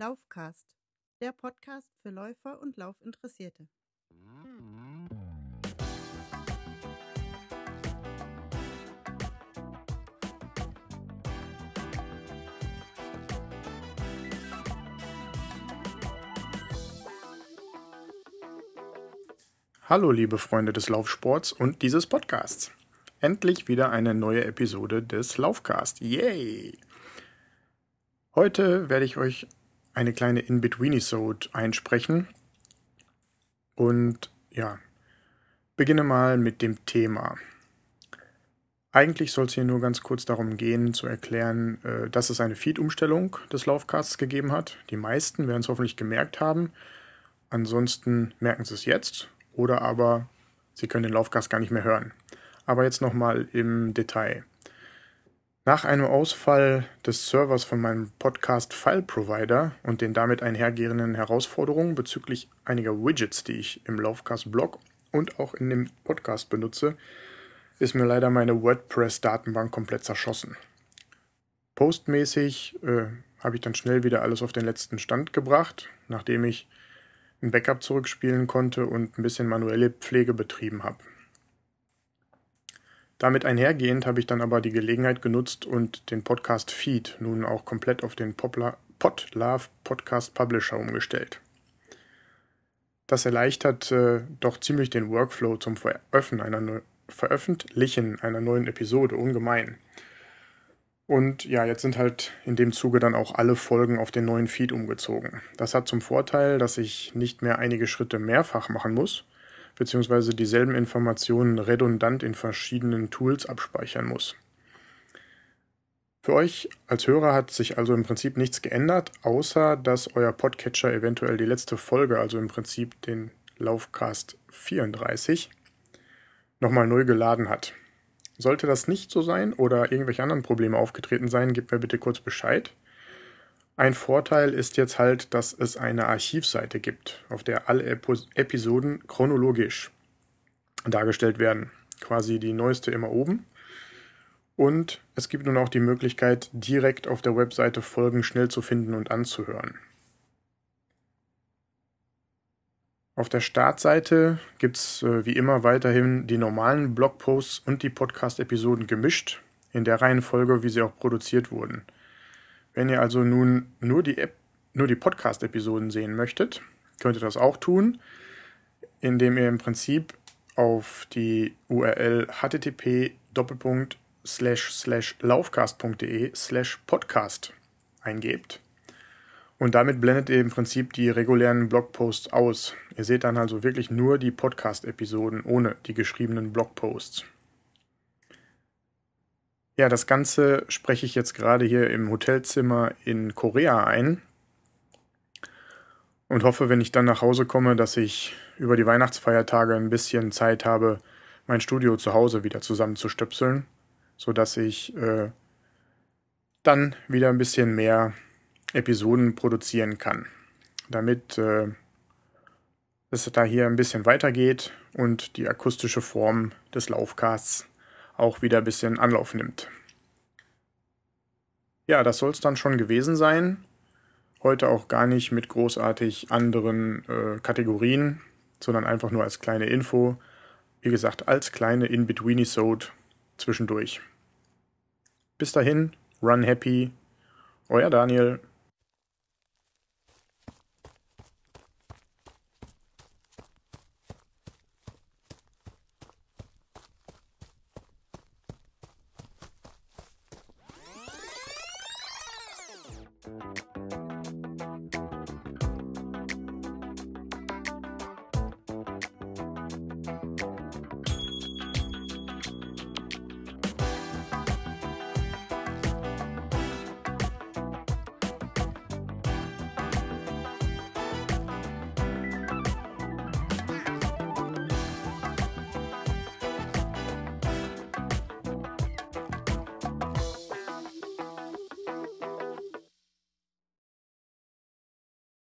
Laufcast, der Podcast für Läufer und Laufinteressierte. Hallo liebe Freunde des Laufsports und dieses Podcasts. Endlich wieder eine neue Episode des Laufcast. Yay! Heute werde ich euch eine kleine In-Between-Episode einsprechen. Und ja, beginne mal mit dem Thema. Eigentlich soll es hier nur ganz kurz darum gehen, zu erklären, äh, dass es eine Feed-Umstellung des Laufcasts gegeben hat. Die meisten werden es hoffentlich gemerkt haben. Ansonsten merken sie es jetzt oder aber sie können den Laufcast gar nicht mehr hören. Aber jetzt nochmal im Detail. Nach einem Ausfall des Servers von meinem Podcast File Provider und den damit einhergehenden Herausforderungen bezüglich einiger Widgets, die ich im Laufcast Blog und auch in dem Podcast benutze, ist mir leider meine WordPress-Datenbank komplett zerschossen. Postmäßig äh, habe ich dann schnell wieder alles auf den letzten Stand gebracht, nachdem ich ein Backup zurückspielen konnte und ein bisschen manuelle Pflege betrieben habe. Damit einhergehend habe ich dann aber die Gelegenheit genutzt und den Podcast Feed nun auch komplett auf den Podlove Podcast Publisher umgestellt. Das erleichtert äh, doch ziemlich den Workflow zum Veröffentlichen einer, Veröffentlichen einer neuen Episode ungemein. Und ja, jetzt sind halt in dem Zuge dann auch alle Folgen auf den neuen Feed umgezogen. Das hat zum Vorteil, dass ich nicht mehr einige Schritte mehrfach machen muss, beziehungsweise dieselben Informationen redundant in verschiedenen Tools abspeichern muss. Für euch als Hörer hat sich also im Prinzip nichts geändert, außer dass euer Podcatcher eventuell die letzte Folge, also im Prinzip den Laufcast 34, nochmal neu geladen hat. Sollte das nicht so sein oder irgendwelche anderen Probleme aufgetreten sein, gebt mir bitte kurz Bescheid. Ein Vorteil ist jetzt halt, dass es eine Archivseite gibt, auf der alle Episoden chronologisch dargestellt werden. Quasi die neueste immer oben. Und es gibt nun auch die Möglichkeit, direkt auf der Webseite Folgen schnell zu finden und anzuhören. Auf der Startseite gibt es äh, wie immer weiterhin die normalen Blogposts und die Podcast-Episoden gemischt, in der Reihenfolge, wie sie auch produziert wurden. Wenn ihr also nun nur die, nur die Podcast-Episoden sehen möchtet, könnt ihr das auch tun, indem ihr im Prinzip auf die URL http laufcast.de slash podcast eingebt. Und damit blendet ihr im Prinzip die regulären Blogposts aus. Ihr seht dann also wirklich nur die Podcast-Episoden ohne die geschriebenen Blogposts. Ja, das Ganze spreche ich jetzt gerade hier im Hotelzimmer in Korea ein und hoffe, wenn ich dann nach Hause komme, dass ich über die Weihnachtsfeiertage ein bisschen Zeit habe, mein Studio zu Hause wieder zusammenzustöpseln, sodass ich äh, dann wieder ein bisschen mehr Episoden produzieren kann, damit äh, es da hier ein bisschen weitergeht und die akustische Form des Laufcasts auch wieder ein bisschen Anlauf nimmt. Ja, das soll es dann schon gewesen sein. Heute auch gar nicht mit großartig anderen äh, Kategorien, sondern einfach nur als kleine Info. Wie gesagt, als kleine In-Between-Episode zwischendurch. Bis dahin, run happy. Euer Daniel.